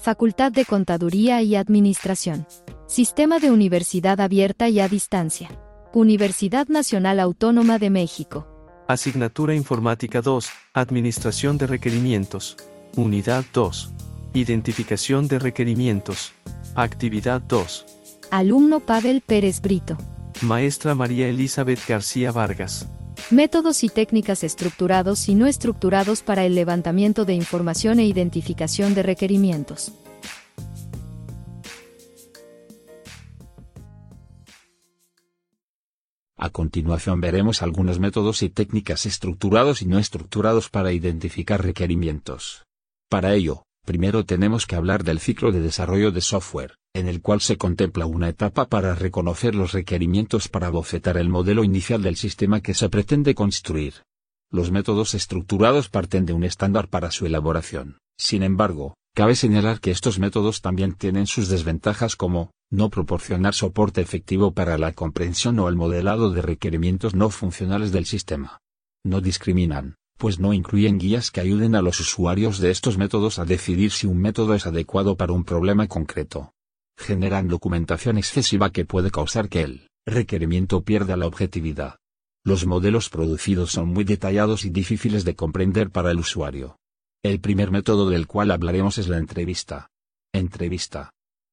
Facultad de Contaduría y Administración. Sistema de Universidad Abierta y a Distancia. Universidad Nacional Autónoma de México. Asignatura Informática 2, Administración de Requerimientos. Unidad 2. Identificación de requerimientos. Actividad 2. Alumno Pavel Pérez Brito. Maestra María Elizabeth García Vargas. Métodos y técnicas estructurados y no estructurados para el levantamiento de información e identificación de requerimientos. A continuación veremos algunos métodos y técnicas estructurados y no estructurados para identificar requerimientos. Para ello, primero tenemos que hablar del ciclo de desarrollo de software, en el cual se contempla una etapa para reconocer los requerimientos para bocetar el modelo inicial del sistema que se pretende construir. Los métodos estructurados parten de un estándar para su elaboración. Sin embargo, cabe señalar que estos métodos también tienen sus desventajas como, no proporcionar soporte efectivo para la comprensión o el modelado de requerimientos no funcionales del sistema. No discriminan, pues no incluyen guías que ayuden a los usuarios de estos métodos a decidir si un método es adecuado para un problema concreto. Generan documentación excesiva que puede causar que el requerimiento pierda la objetividad. Los modelos producidos son muy detallados y difíciles de comprender para el usuario. El primer método del cual hablaremos es la entrevista. Entrevista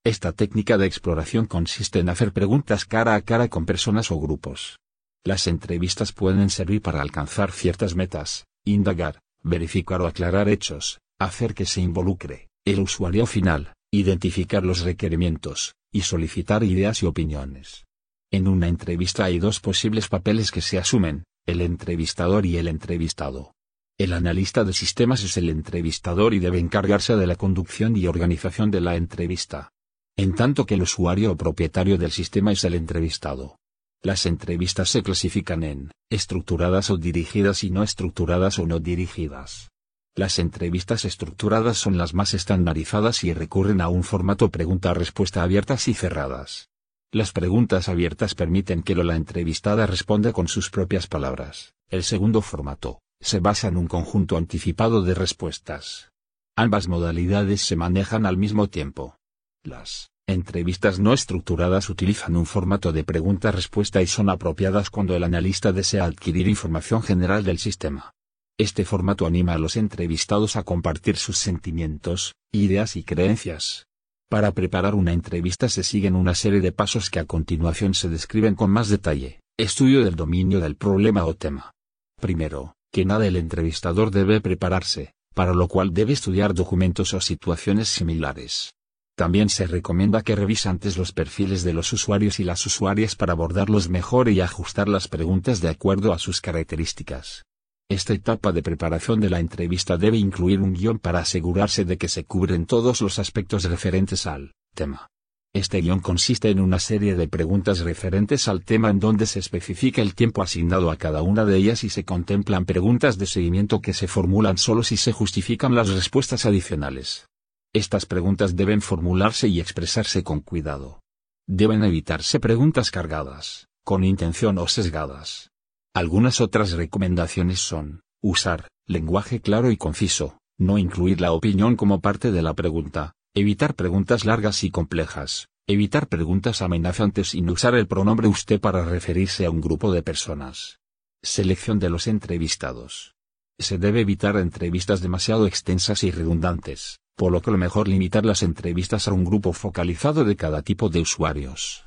esta técnica de exploración consiste en hacer preguntas cara a cara con personas o grupos. Las entrevistas pueden servir para alcanzar ciertas metas, indagar, verificar o aclarar hechos, hacer que se involucre el usuario final, identificar los requerimientos, y solicitar ideas y opiniones. En una entrevista hay dos posibles papeles que se asumen, el entrevistador y el entrevistado. El analista de sistemas es el entrevistador y debe encargarse de la conducción y organización de la entrevista en tanto que el usuario o propietario del sistema es el entrevistado. Las entrevistas se clasifican en estructuradas o dirigidas y no estructuradas o no dirigidas. Las entrevistas estructuradas son las más estandarizadas y recurren a un formato pregunta-respuesta abiertas y cerradas. Las preguntas abiertas permiten que la entrevistada responda con sus propias palabras. El segundo formato, se basa en un conjunto anticipado de respuestas. Ambas modalidades se manejan al mismo tiempo. Las entrevistas no estructuradas utilizan un formato de pregunta-respuesta y son apropiadas cuando el analista desea adquirir información general del sistema. Este formato anima a los entrevistados a compartir sus sentimientos, ideas y creencias. Para preparar una entrevista se siguen una serie de pasos que a continuación se describen con más detalle. Estudio del dominio del problema o tema. Primero, que nada el entrevistador debe prepararse, para lo cual debe estudiar documentos o situaciones similares. También se recomienda que revise antes los perfiles de los usuarios y las usuarias para abordarlos mejor y ajustar las preguntas de acuerdo a sus características. Esta etapa de preparación de la entrevista debe incluir un guion para asegurarse de que se cubren todos los aspectos referentes al tema. Este guion consiste en una serie de preguntas referentes al tema en donde se especifica el tiempo asignado a cada una de ellas y se contemplan preguntas de seguimiento que se formulan solo si se justifican las respuestas adicionales. Estas preguntas deben formularse y expresarse con cuidado. Deben evitarse preguntas cargadas, con intención o sesgadas. Algunas otras recomendaciones son, usar, lenguaje claro y conciso, no incluir la opinión como parte de la pregunta, evitar preguntas largas y complejas, evitar preguntas amenazantes sin usar el pronombre usted para referirse a un grupo de personas. Selección de los entrevistados. Se debe evitar entrevistas demasiado extensas y redundantes, por lo que lo mejor limitar las entrevistas a un grupo focalizado de cada tipo de usuarios.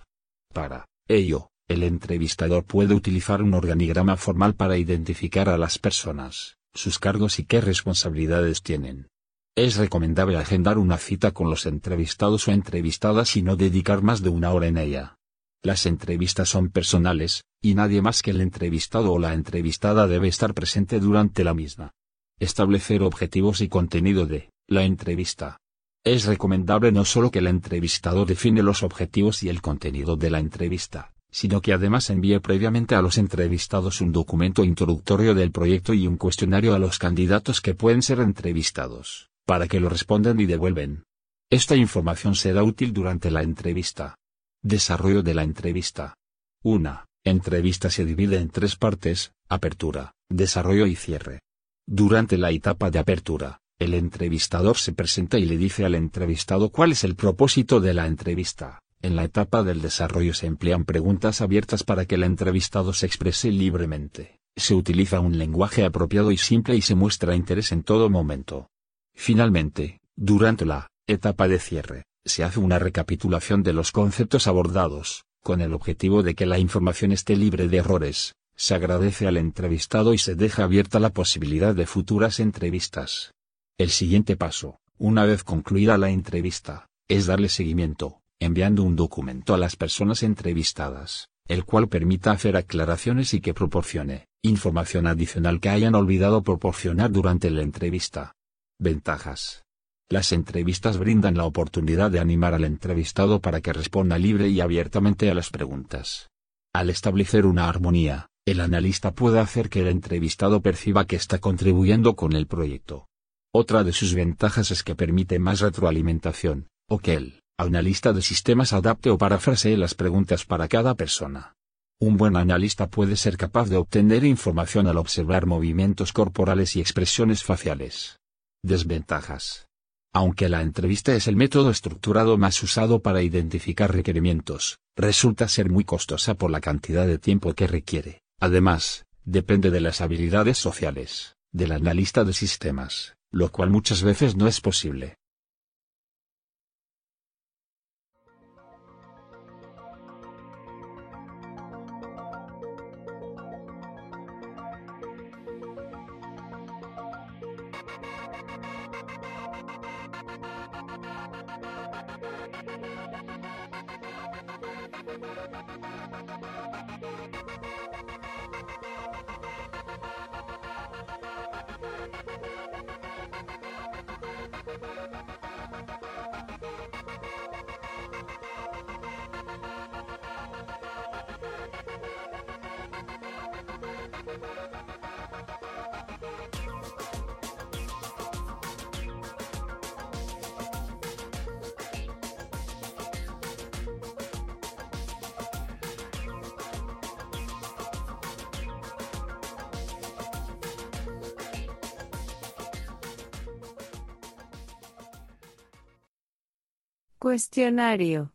Para ello, el entrevistador puede utilizar un organigrama formal para identificar a las personas, sus cargos y qué responsabilidades tienen. Es recomendable agendar una cita con los entrevistados o entrevistadas y no dedicar más de una hora en ella. Las entrevistas son personales, y nadie más que el entrevistado o la entrevistada debe estar presente durante la misma. Establecer objetivos y contenido de la entrevista. Es recomendable no solo que el entrevistador define los objetivos y el contenido de la entrevista, sino que además envíe previamente a los entrevistados un documento introductorio del proyecto y un cuestionario a los candidatos que pueden ser entrevistados, para que lo respondan y devuelven. Esta información será útil durante la entrevista. Desarrollo de la entrevista. 1. Entrevista se divide en tres partes, apertura, desarrollo y cierre. Durante la etapa de apertura, El entrevistador se presenta y le dice al entrevistado cuál es el propósito de la entrevista. En la etapa del desarrollo se emplean preguntas abiertas para que el entrevistado se exprese libremente. Se utiliza un lenguaje apropiado y simple y se muestra interés en todo momento. Finalmente, durante la etapa de cierre, se hace una recapitulación de los conceptos abordados, con el objetivo de que la información esté libre de errores. Se agradece al entrevistado y se deja abierta la posibilidad de futuras entrevistas. El siguiente paso, una vez concluida la entrevista, es darle seguimiento, enviando un documento a las personas entrevistadas, el cual permita hacer aclaraciones y que proporcione información adicional que hayan olvidado proporcionar durante la entrevista. Ventajas. Las entrevistas brindan la oportunidad de animar al entrevistado para que responda libre y abiertamente a las preguntas. Al establecer una armonía, el analista puede hacer que el entrevistado perciba que está contribuyendo con el proyecto. Otra de sus ventajas es que permite más retroalimentación, o que el analista de sistemas adapte o parafrasee las preguntas para cada persona. Un buen analista puede ser capaz de obtener información al observar movimientos corporales y expresiones faciales. Desventajas. Aunque la entrevista es el método estructurado más usado para identificar requerimientos, resulta ser muy costosa por la cantidad de tiempo que requiere. Además, depende de las habilidades sociales, del analista de sistemas, lo cual muchas veces no es posible. Cuestionario.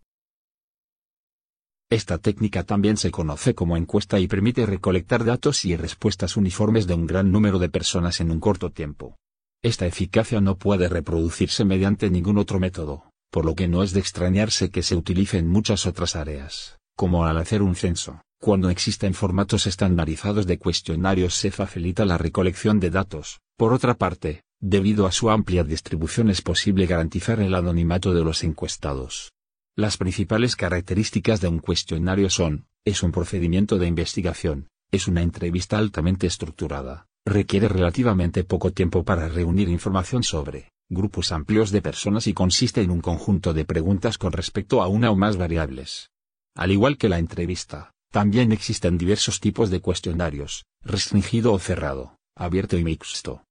Esta técnica también se conoce como encuesta y permite recolectar datos y respuestas uniformes de un gran número de personas en un corto tiempo. Esta eficacia no puede reproducirse mediante ningún otro método, por lo que no es de extrañarse que se utilice en muchas otras áreas, como al hacer un censo. Cuando existen formatos estandarizados de cuestionarios se facilita la recolección de datos. Por otra parte, Debido a su amplia distribución es posible garantizar el anonimato de los encuestados. Las principales características de un cuestionario son, es un procedimiento de investigación, es una entrevista altamente estructurada, requiere relativamente poco tiempo para reunir información sobre grupos amplios de personas y consiste en un conjunto de preguntas con respecto a una o más variables. Al igual que la entrevista, también existen diversos tipos de cuestionarios, restringido o cerrado, abierto y mixto.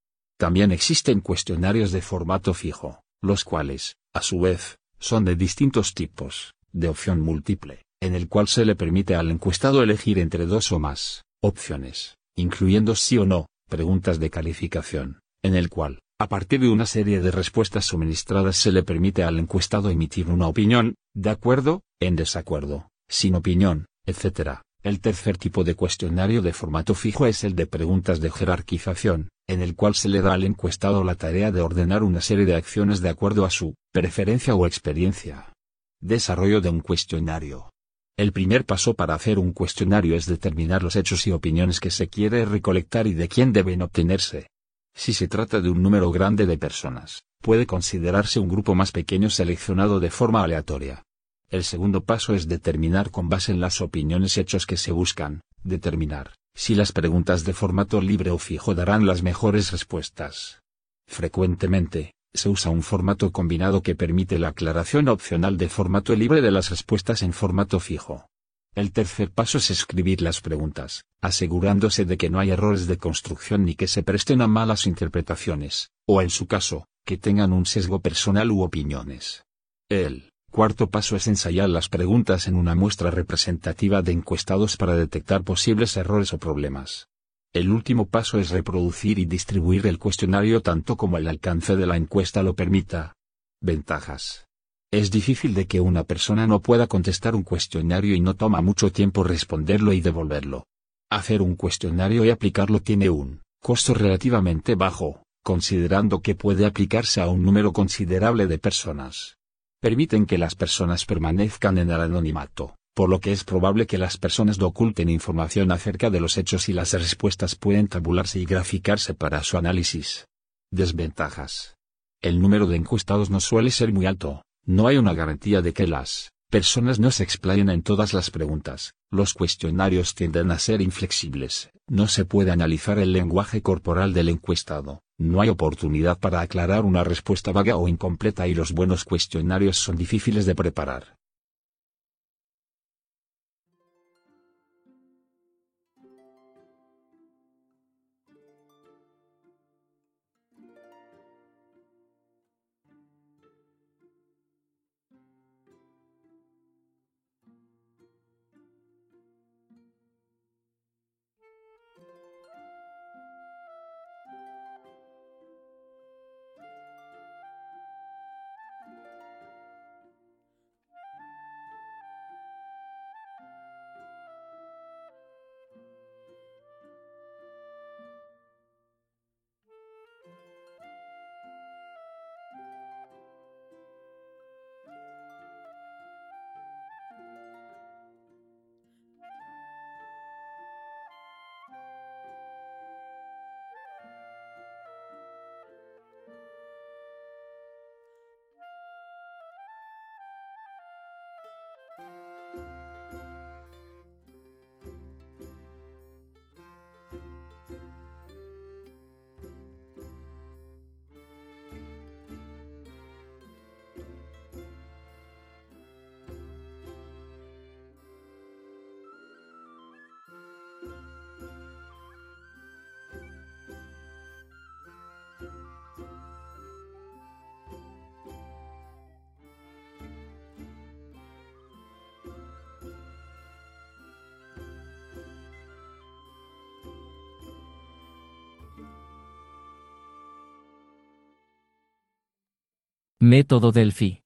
También existen cuestionarios de formato fijo, los cuales, a su vez, son de distintos tipos, de opción múltiple, en el cual se le permite al encuestado elegir entre dos o más opciones, incluyendo sí o no, preguntas de calificación, en el cual, a partir de una serie de respuestas suministradas se le permite al encuestado emitir una opinión, de acuerdo, en desacuerdo, sin opinión, etc. El tercer tipo de cuestionario de formato fijo es el de preguntas de jerarquización, en el cual se le da al encuestado la tarea de ordenar una serie de acciones de acuerdo a su preferencia o experiencia. Desarrollo de un cuestionario. El primer paso para hacer un cuestionario es determinar los hechos y opiniones que se quiere recolectar y de quién deben obtenerse. Si se trata de un número grande de personas, puede considerarse un grupo más pequeño seleccionado de forma aleatoria. El segundo paso es determinar con base en las opiniones y hechos que se buscan, determinar si las preguntas de formato libre o fijo darán las mejores respuestas. Frecuentemente, se usa un formato combinado que permite la aclaración opcional de formato libre de las respuestas en formato fijo. El tercer paso es escribir las preguntas, asegurándose de que no hay errores de construcción ni que se presten a malas interpretaciones, o en su caso, que tengan un sesgo personal u opiniones. El Cuarto paso es ensayar las preguntas en una muestra representativa de encuestados para detectar posibles errores o problemas. El último paso es reproducir y distribuir el cuestionario tanto como el alcance de la encuesta lo permita. Ventajas. Es difícil de que una persona no pueda contestar un cuestionario y no toma mucho tiempo responderlo y devolverlo. Hacer un cuestionario y aplicarlo tiene un costo relativamente bajo, considerando que puede aplicarse a un número considerable de personas. Permiten que las personas permanezcan en el anonimato, por lo que es probable que las personas no oculten información acerca de los hechos y las respuestas pueden tabularse y graficarse para su análisis. Desventajas. El número de encuestados no suele ser muy alto, no hay una garantía de que las personas no se explayen en todas las preguntas, los cuestionarios tienden a ser inflexibles, no se puede analizar el lenguaje corporal del encuestado, no hay oportunidad para aclarar una respuesta vaga o incompleta y los buenos cuestionarios son difíciles de preparar. Método Delphi.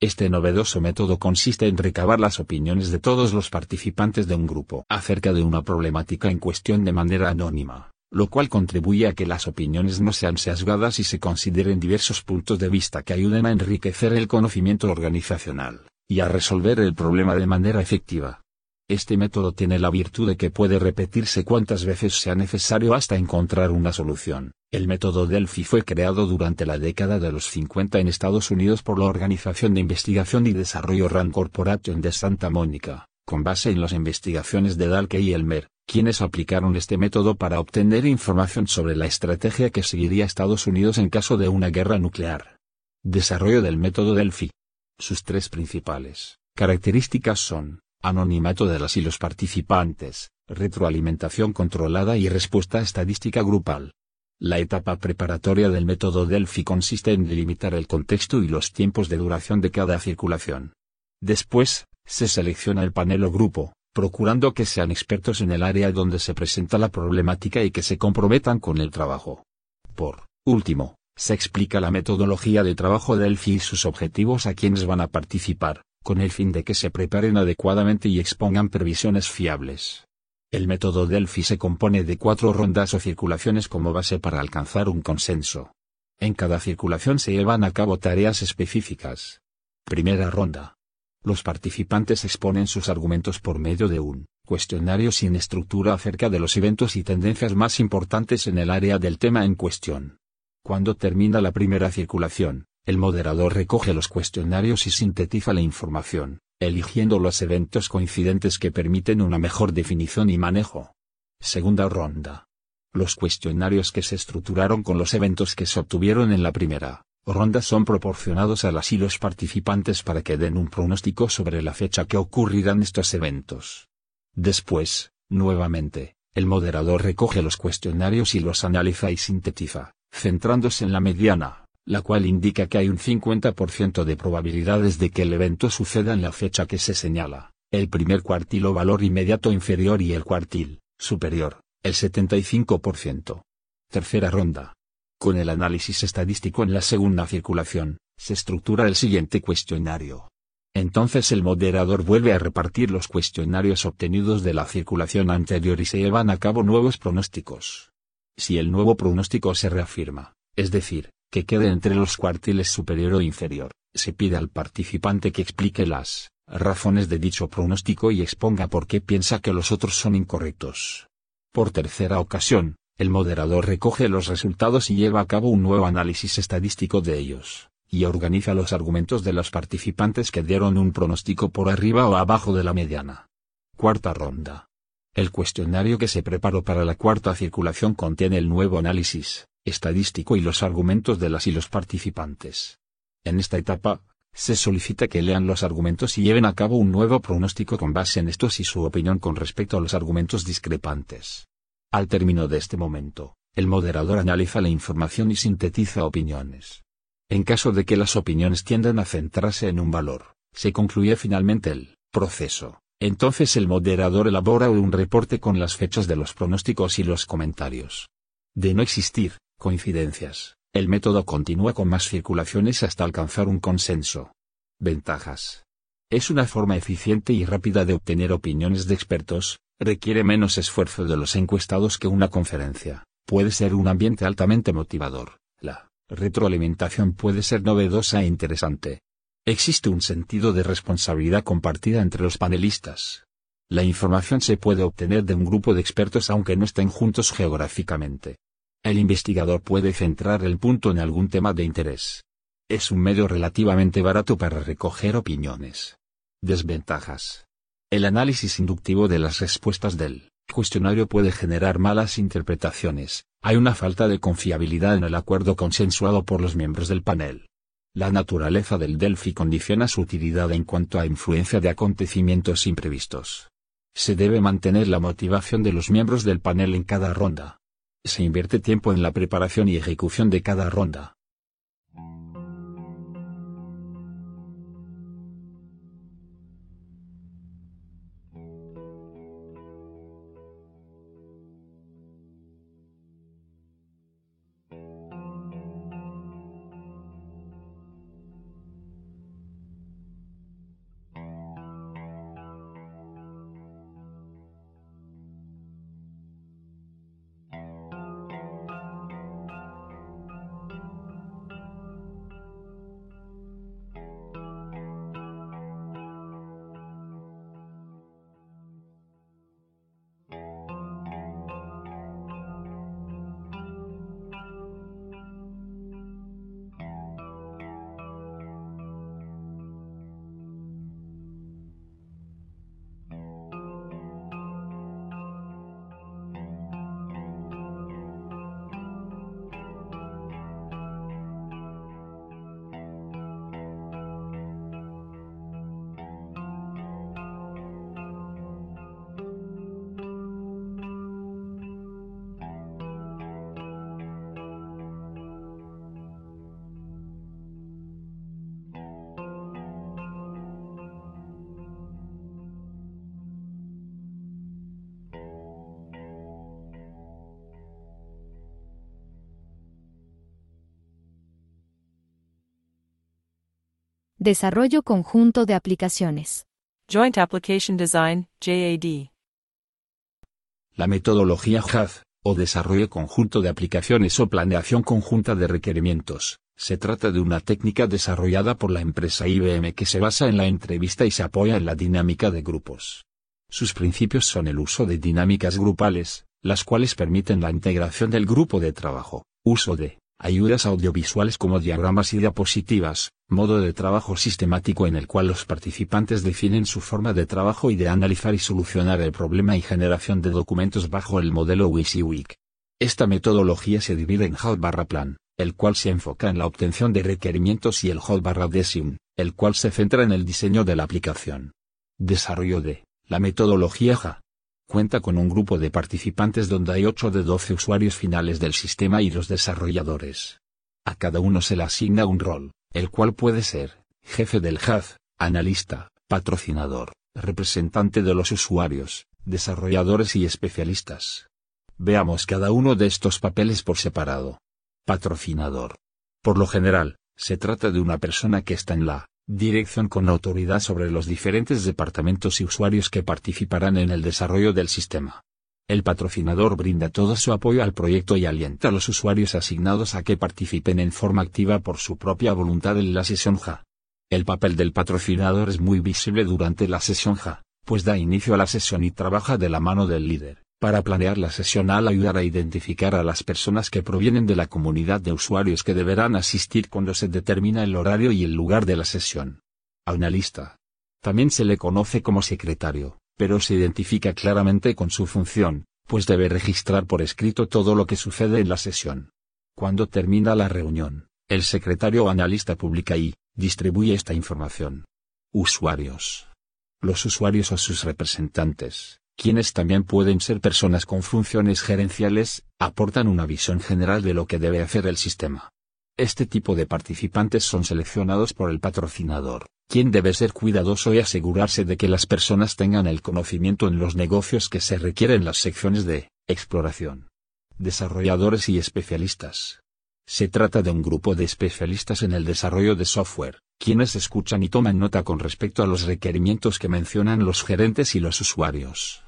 Este novedoso método consiste en recabar las opiniones de todos los participantes de un grupo acerca de una problemática en cuestión de manera anónima, lo cual contribuye a que las opiniones no sean sesgadas y se consideren diversos puntos de vista que ayuden a enriquecer el conocimiento organizacional, y a resolver el problema de manera efectiva. Este método tiene la virtud de que puede repetirse cuantas veces sea necesario hasta encontrar una solución. El método Delphi fue creado durante la década de los 50 en Estados Unidos por la Organización de Investigación y Desarrollo Rand Corporation de Santa Mónica, con base en las investigaciones de Dalke y Elmer, quienes aplicaron este método para obtener información sobre la estrategia que seguiría Estados Unidos en caso de una guerra nuclear. Desarrollo del método Delphi. Sus tres principales características son anonimato de las y los participantes, retroalimentación controlada y respuesta estadística grupal. La etapa preparatoria del método Delphi consiste en delimitar el contexto y los tiempos de duración de cada circulación. Después, se selecciona el panel o grupo, procurando que sean expertos en el área donde se presenta la problemática y que se comprometan con el trabajo. Por último, se explica la metodología de trabajo Delphi y sus objetivos a quienes van a participar, con el fin de que se preparen adecuadamente y expongan previsiones fiables. El método Delphi se compone de cuatro rondas o circulaciones como base para alcanzar un consenso. En cada circulación se llevan a cabo tareas específicas. Primera ronda. Los participantes exponen sus argumentos por medio de un cuestionario sin estructura acerca de los eventos y tendencias más importantes en el área del tema en cuestión. Cuando termina la primera circulación, el moderador recoge los cuestionarios y sintetiza la información, eligiendo los eventos coincidentes que permiten una mejor definición y manejo. Segunda ronda. Los cuestionarios que se estructuraron con los eventos que se obtuvieron en la primera ronda son proporcionados a las y los participantes para que den un pronóstico sobre la fecha que ocurrirán estos eventos. Después, nuevamente, el moderador recoge los cuestionarios y los analiza y sintetiza, centrándose en la mediana, la cual indica que hay un 50% de probabilidades de que el evento suceda en la fecha que se señala, el primer cuartil o valor inmediato inferior y el cuartil, Superior, el 75%. Tercera ronda. Con el análisis estadístico en la segunda circulación, se estructura el siguiente cuestionario. Entonces el moderador vuelve a repartir los cuestionarios obtenidos de la circulación anterior y se llevan a cabo nuevos pronósticos. Si el nuevo pronóstico se reafirma, es decir, que quede entre los cuartiles superior o inferior, se pide al participante que explique las razones de dicho pronóstico y exponga por qué piensa que los otros son incorrectos. Por tercera ocasión, el moderador recoge los resultados y lleva a cabo un nuevo análisis estadístico de ellos y organiza los argumentos de los participantes que dieron un pronóstico por arriba o abajo de la mediana. Cuarta ronda. El cuestionario que se preparó para la cuarta circulación contiene el nuevo análisis estadístico y los argumentos de las y los participantes. En esta etapa, se solicita que lean los argumentos y lleven a cabo un nuevo pronóstico con base en estos y su opinión con respecto a los argumentos discrepantes. Al término de este momento, el moderador analiza la información y sintetiza opiniones. En caso de que las opiniones tiendan a centrarse en un valor, se concluye finalmente el proceso. Entonces el moderador elabora un reporte con las fechas de los pronósticos y los comentarios. De no existir coincidencias, el método continúa con más circulaciones hasta alcanzar un consenso. Ventajas. Es una forma eficiente y rápida de obtener opiniones de expertos, requiere menos esfuerzo de los encuestados que una conferencia, puede ser un ambiente altamente motivador. La retroalimentación puede ser novedosa e interesante. Existe un sentido de responsabilidad compartida entre los panelistas. La información se puede obtener de un grupo de expertos aunque no estén juntos geográficamente. El investigador puede centrar el punto en algún tema de interés. Es un medio relativamente barato para recoger opiniones. Desventajas. El análisis inductivo de las respuestas del cuestionario puede generar malas interpretaciones, hay una falta de confiabilidad en el acuerdo consensuado por los miembros del panel. La naturaleza del Delphi condiciona su utilidad en cuanto a influencia de acontecimientos imprevistos. Se debe mantener la motivación de los miembros del panel en cada ronda. Se invierte tiempo en la preparación y ejecución de cada ronda. Desarrollo conjunto de aplicaciones. Joint Application Design, JAD. La metodología JAD, o desarrollo conjunto de aplicaciones o planeación conjunta de requerimientos, se trata de una técnica desarrollada por la empresa IBM que se basa en la entrevista y se apoya en la dinámica de grupos. Sus principios son el uso de dinámicas grupales, las cuales permiten la integración del grupo de trabajo, uso de ayudas audiovisuales como diagramas y diapositivas, modo de trabajo sistemático en el cual los participantes definen su forma de trabajo y de analizar y solucionar el problema y generación de documentos bajo el modelo WYSIWYG. Esta metodología se divide en HAL barra plan, el cual se enfoca en la obtención de requerimientos y el HAL barra Design, el cual se centra en el diseño de la aplicación. Desarrollo de la metodología JA cuenta con un grupo de participantes donde hay 8 de 12 usuarios finales del sistema y los desarrolladores. A cada uno se le asigna un rol, el cual puede ser, jefe del HAD, analista, patrocinador, representante de los usuarios, Desarrolladores y especialistas. Veamos cada uno de estos papeles por separado. Patrocinador. Por lo general, se trata de una persona que está en la dirección con autoridad sobre los diferentes departamentos y usuarios que participarán en el desarrollo del sistema. El patrocinador brinda todo su apoyo al proyecto y alienta a los usuarios asignados a que participen en forma activa por su propia voluntad en la sesión JA. El papel del patrocinador es muy visible durante la sesión JA, pues da inicio a la sesión y trabaja de la mano del líder, para planear la sesión al ayudar a identificar a las personas que provienen de la comunidad de usuarios que deberán asistir cuando se determina el horario y el lugar de la sesión. Analista. También se le conoce como secretario pero se identifica claramente con su función, pues debe registrar por escrito todo lo que sucede en la sesión. Cuando termina la reunión, el secretario o analista publica y distribuye esta información. Usuarios. Los usuarios o sus representantes, quienes también pueden ser personas con funciones gerenciales, aportan una visión general de lo que debe hacer el sistema. Este tipo de participantes son seleccionados por el patrocinador, quien debe ser cuidadoso y asegurarse de que las personas tengan el conocimiento en los negocios que se requieren las secciones de exploración. Desarrolladores y especialistas. Se trata de un grupo de especialistas en el desarrollo de software, quienes escuchan y toman nota con respecto a los requerimientos que mencionan los gerentes y los usuarios.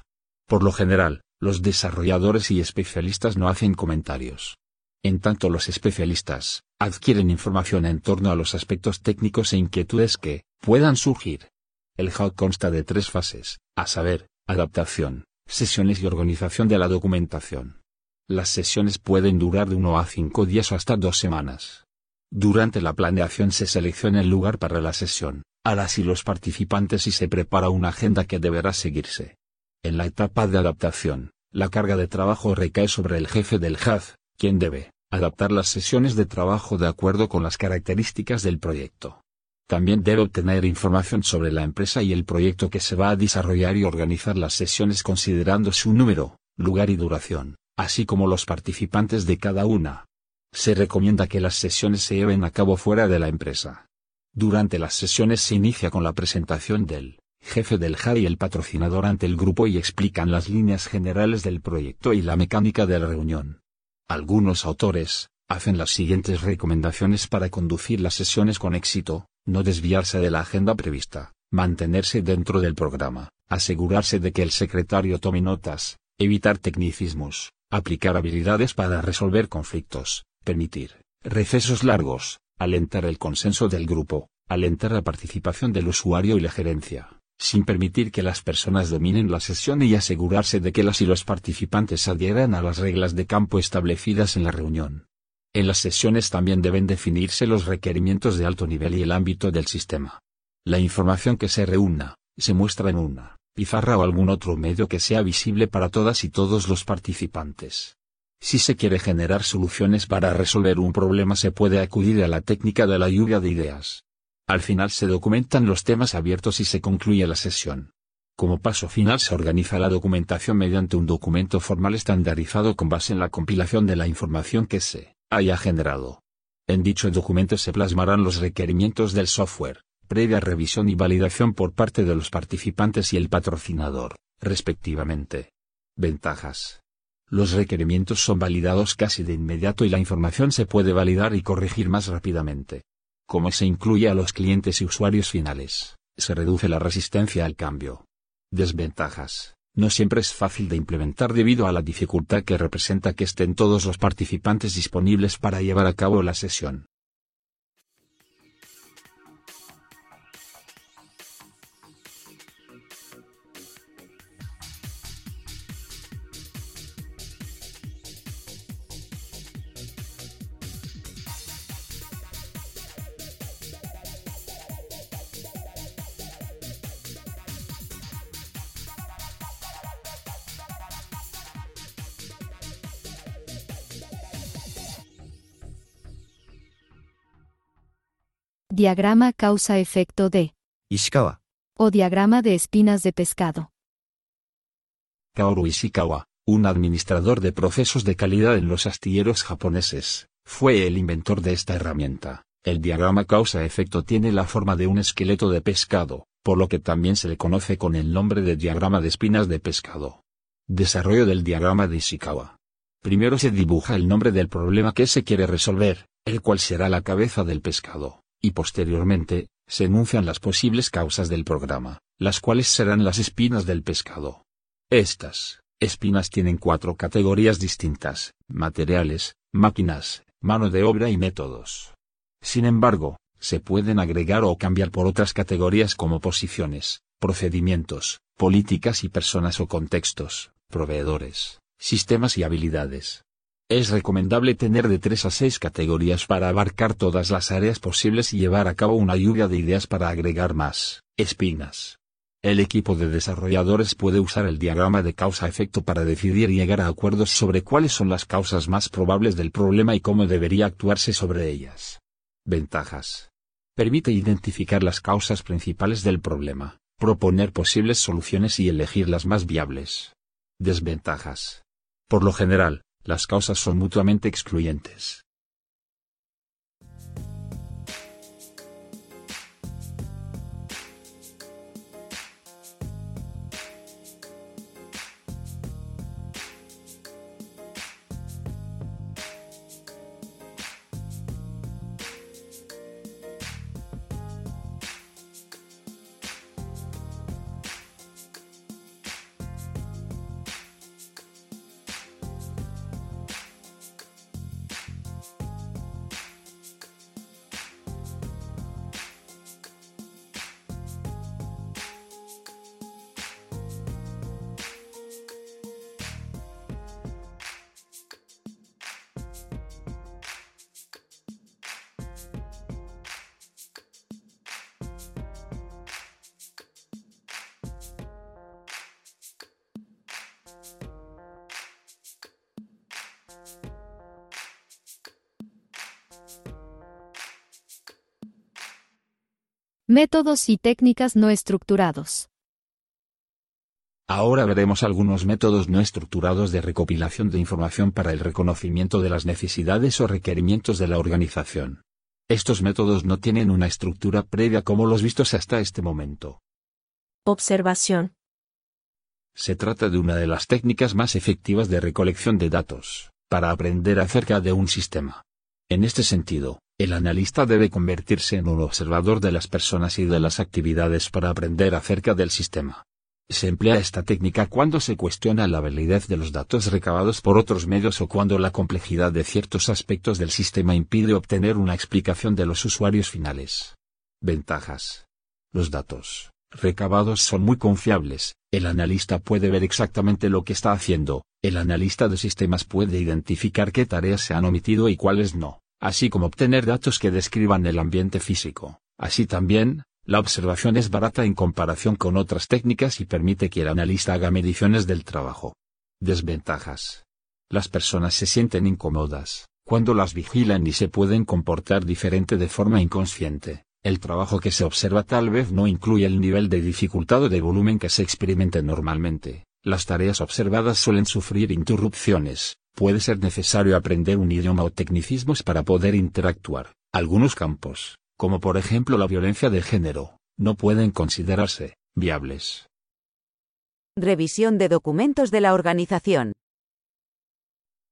Por lo general, los desarrolladores y especialistas no hacen comentarios. En tanto los especialistas, adquieren información en torno a los aspectos técnicos e inquietudes que puedan surgir. El HAL consta de tres fases, a saber, adaptación, sesiones y organización de la documentación. Las sesiones pueden durar de uno a cinco días o hasta dos semanas. Durante la planeación se selecciona el lugar para la sesión, a las y los participantes y se prepara una agenda que deberá seguirse. En la etapa de adaptación, la carga de trabajo recae sobre el jefe del HAD, quien debe adaptar las sesiones de trabajo de acuerdo con las características del proyecto. También debe obtener información sobre la empresa y el proyecto que se va a desarrollar y organizar las sesiones considerando su número, lugar y duración, así como los participantes de cada una. Se recomienda que las sesiones se lleven a cabo fuera de la empresa. Durante las sesiones se inicia con la presentación del jefe del JAR y el patrocinador ante el grupo y explican las líneas generales del proyecto y la mecánica de la reunión. Algunos autores, hacen las siguientes recomendaciones para conducir las sesiones con éxito, no desviarse de la agenda prevista, mantenerse dentro del programa, asegurarse de que el secretario tome notas, evitar tecnicismos, aplicar habilidades para resolver conflictos, permitir recesos largos, alentar el consenso del grupo, alentar la participación del usuario y la gerencia, sin permitir que las personas dominen la sesión y asegurarse de que las y los participantes adhieran a las reglas de campo establecidas en la reunión. En las sesiones también deben definirse los requerimientos de alto nivel y el ámbito del sistema. La información que se reúna, se muestra en una pizarra o algún otro medio que sea visible para todas y todos los participantes. Si se quiere generar soluciones para resolver un problema se puede acudir a la técnica de la lluvia de ideas. Al final se documentan los temas abiertos y se concluye la sesión. Como paso final se organiza la documentación mediante un documento formal estandarizado con base en la compilación de la información que se haya generado. En dicho documento se plasmarán los requerimientos del software, previa revisión y validación por parte de los participantes y el patrocinador, respectivamente. Ventajas. Los requerimientos son validados casi de inmediato y la información se puede validar y corregir más rápidamente como se incluye a los clientes y usuarios finales, se reduce la resistencia al cambio. Desventajas. No siempre es fácil de implementar debido a la dificultad que representa que estén todos los participantes disponibles para llevar a cabo la sesión. Diagrama causa-efecto de. Ishikawa. O diagrama de espinas de pescado. Kaoru Ishikawa, un administrador de procesos de calidad en los astilleros japoneses, fue el inventor de esta herramienta. El diagrama causa-efecto tiene la forma de un esqueleto de pescado, por lo que también se le conoce con el nombre de diagrama de espinas de pescado. Desarrollo del diagrama de Ishikawa. Primero se dibuja el nombre del problema que se quiere resolver, el cual será la cabeza del pescado, y posteriormente, se enuncian las posibles causas del programa, las cuales serán las espinas del pescado. Estas, espinas tienen cuatro categorías distintas, materiales, máquinas, mano de obra y métodos. Sin embargo, se pueden agregar o cambiar por otras categorías como posiciones, procedimientos, políticas y personas o contextos, proveedores, sistemas y habilidades. Es recomendable tener de 3 a 6 categorías para abarcar todas las áreas posibles y llevar a cabo una lluvia de ideas para agregar más espinas. El equipo de desarrolladores puede usar el diagrama de causa-efecto para decidir y llegar a acuerdos sobre cuáles son las causas más probables del problema y cómo debería actuarse sobre ellas. Ventajas. Permite identificar las causas principales del problema, proponer posibles soluciones y elegir las más viables. Desventajas. Por lo general, las causas son mutuamente excluyentes. Métodos y técnicas no estructurados. Ahora veremos algunos métodos no estructurados de recopilación de información para el reconocimiento de las necesidades o requerimientos de la organización. Estos métodos no tienen una estructura previa como los vistos hasta este momento. Observación. Se trata de una de las técnicas más efectivas de recolección de datos, para aprender acerca de un sistema. En este sentido, el analista debe convertirse en un observador de las personas y de las actividades para aprender acerca del sistema. Se emplea esta técnica cuando se cuestiona la validez de los datos recabados por otros medios o cuando la complejidad de ciertos aspectos del sistema impide obtener una explicación de los usuarios finales. Ventajas. Los datos recabados son muy confiables, el analista puede ver exactamente lo que está haciendo, el analista de sistemas puede identificar qué tareas se han omitido y cuáles no así como obtener datos que describan el ambiente físico. Así también, la observación es barata en comparación con otras técnicas y permite que el analista haga mediciones del trabajo. Desventajas. Las personas se sienten incómodas, cuando las vigilan y se pueden comportar diferente de forma inconsciente. El trabajo que se observa tal vez no incluye el nivel de dificultad o de volumen que se experimente normalmente. Las tareas observadas suelen sufrir interrupciones, puede ser necesario aprender un idioma o tecnicismos para poder interactuar. Algunos campos, como por ejemplo la violencia de género, no pueden considerarse viables. Revisión de documentos de la organización.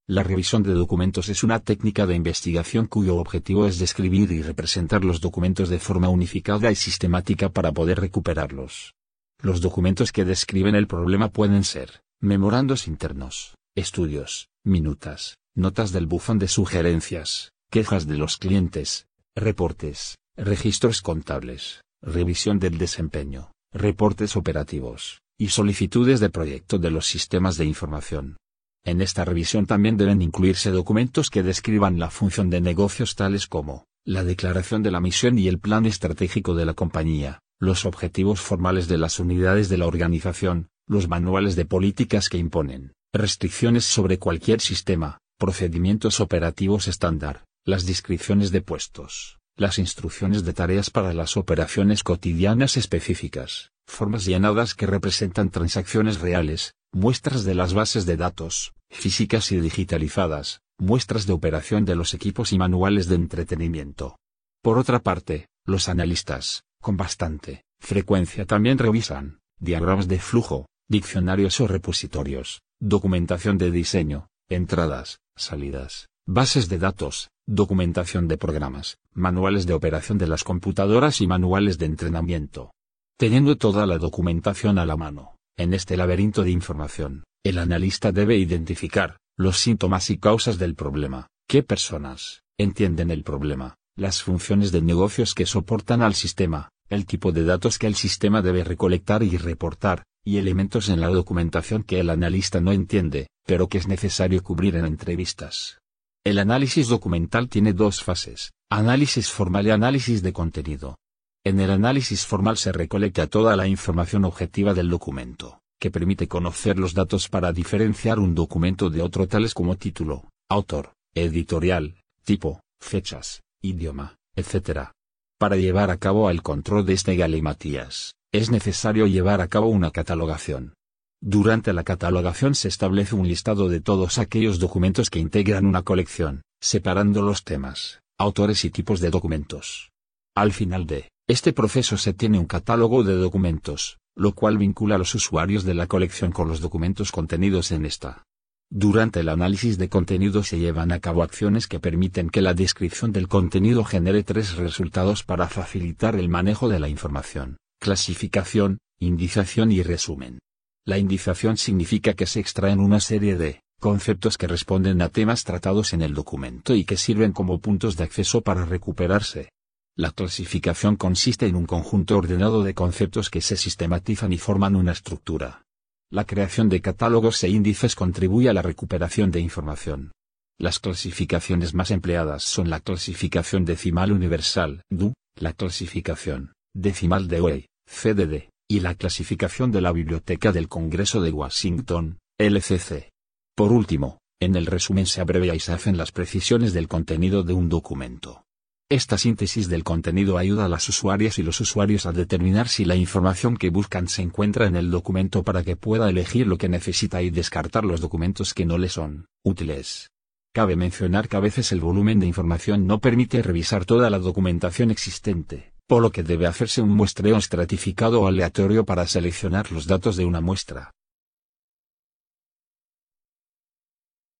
La revisión de documentos es una técnica de investigación cuyo objetivo es describir y representar los documentos de forma unificada y sistemática para poder recuperarlos. Los documentos que describen el problema pueden ser memorandos internos, estudios, minutas, notas del buzón de sugerencias, quejas de los clientes, reportes, registros contables, revisión del desempeño, reportes operativos, y solicitudes de proyecto de los sistemas de información. En esta revisión también deben incluirse documentos que describan la función de negocios tales como, la declaración de la misión y el plan estratégico de la compañía, los objetivos formales de las unidades de la organización, los manuales de políticas que imponen, restricciones sobre cualquier sistema, procedimientos operativos estándar, las descripciones de puestos, las instrucciones de tareas para las operaciones cotidianas específicas, formas llenadas que representan transacciones reales, muestras de las bases de datos, físicas y digitalizadas, muestras de operación de los equipos y manuales de entretenimiento. Por otra parte, los analistas, con bastante frecuencia también revisan, diagramas de flujo, diccionarios o repositorios, documentación de diseño, entradas, salidas, bases de datos, documentación de programas, manuales de operación de las computadoras y manuales de entrenamiento. Teniendo toda la documentación a la mano, en este laberinto de información, el analista debe identificar los síntomas y causas del problema, qué personas entienden el problema, las funciones de negocios que soportan al sistema, el tipo de datos que el sistema debe recolectar y reportar, y elementos en la documentación que el analista no entiende, pero que es necesario cubrir en entrevistas. El análisis documental tiene dos fases, análisis formal y análisis de contenido. En el análisis formal se recolecta toda la información objetiva del documento, que permite conocer los datos para diferenciar un documento de otro tales como título, autor, editorial, tipo, fechas, idioma, etc. Para llevar a cabo el control de este galimatías, es necesario llevar a cabo una catalogación. Durante la catalogación se establece un listado de todos aquellos documentos que integran una colección, separando los temas, autores y tipos de documentos. Al final de este proceso se tiene un catálogo de documentos, lo cual vincula a los usuarios de la colección con los documentos contenidos en esta. Durante el análisis de contenido se llevan a cabo acciones que permiten que la descripción del contenido genere tres resultados para facilitar el manejo de la información, clasificación, indización y resumen. La indización significa que se extraen una serie de conceptos que responden a temas tratados en el documento y que sirven como puntos de acceso para recuperarse. La clasificación consiste en un conjunto ordenado de conceptos que se sistematizan y forman una estructura. La creación de catálogos e índices contribuye a la recuperación de información. Las clasificaciones más empleadas son la clasificación decimal universal, DU, la clasificación decimal de Dewey, CDD, y la clasificación de la Biblioteca del Congreso de Washington, LCC. Por último, en el resumen se abrevia y se hacen las precisiones del contenido de un documento. Esta síntesis del contenido ayuda a las usuarias y los usuarios a determinar si la información que buscan se encuentra en el documento para que pueda elegir lo que necesita y descartar los documentos que no le son útiles. Cabe mencionar que a veces el volumen de información no permite revisar toda la documentación existente por lo que debe hacerse un muestreo estratificado o aleatorio para seleccionar los datos de una muestra.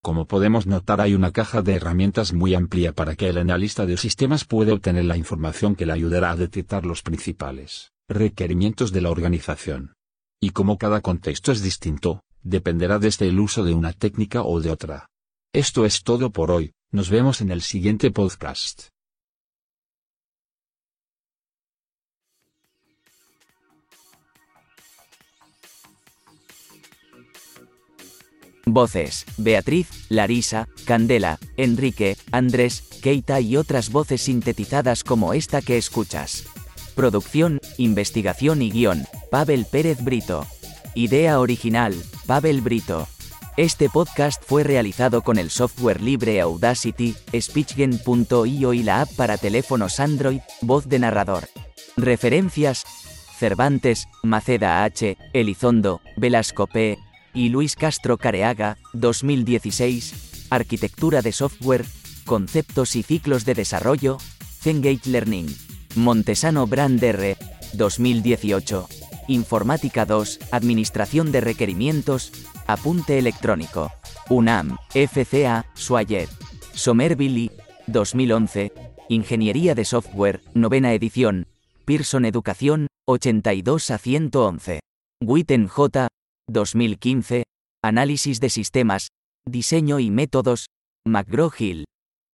Como podemos notar hay una caja de herramientas muy amplia para que el analista de sistemas pueda obtener la información que le ayudará a detectar los principales requerimientos de la organización. Y como cada contexto es distinto, dependerá desde el uso de una técnica o de otra. Esto es todo por hoy, nos vemos en el siguiente podcast. Voces, Beatriz, Larisa, Candela, Enrique, Andrés, Keita y otras voces sintetizadas como esta que escuchas. Producción, investigación y guion, Pavel Pérez Brito. Idea original, Pavel Brito. Este podcast fue realizado con el software libre Audacity, Speechgen.io y la app para teléfonos Android, voz de narrador. Referencias, Cervantes, Maceda H., Elizondo, Velasco P., y Luis Castro Careaga, 2016, Arquitectura de Software, Conceptos y Ciclos de Desarrollo, Cengage Learning, Montesano Brand R, 2018, Informática 2, Administración de Requerimientos, Apunte Electrónico, UNAM, FCA, Swayet, Somerville, 2011, Ingeniería de Software, novena edición, Pearson Educación, 82 a 111. Witten J. 2015, Análisis de sistemas, Diseño y métodos, McGraw-Hill,